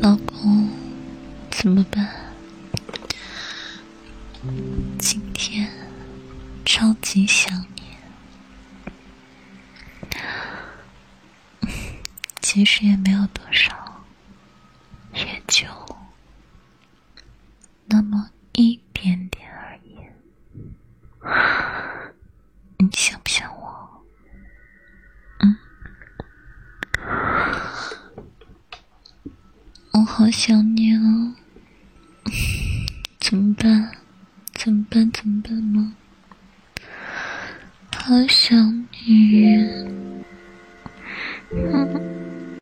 老公，怎么办？今天超级想你，其实也没有多少，也就那么一点点而已。你想不想我？嗯，我好想你啊。怎么办？怎么办？怎么办吗？好想你。嗯。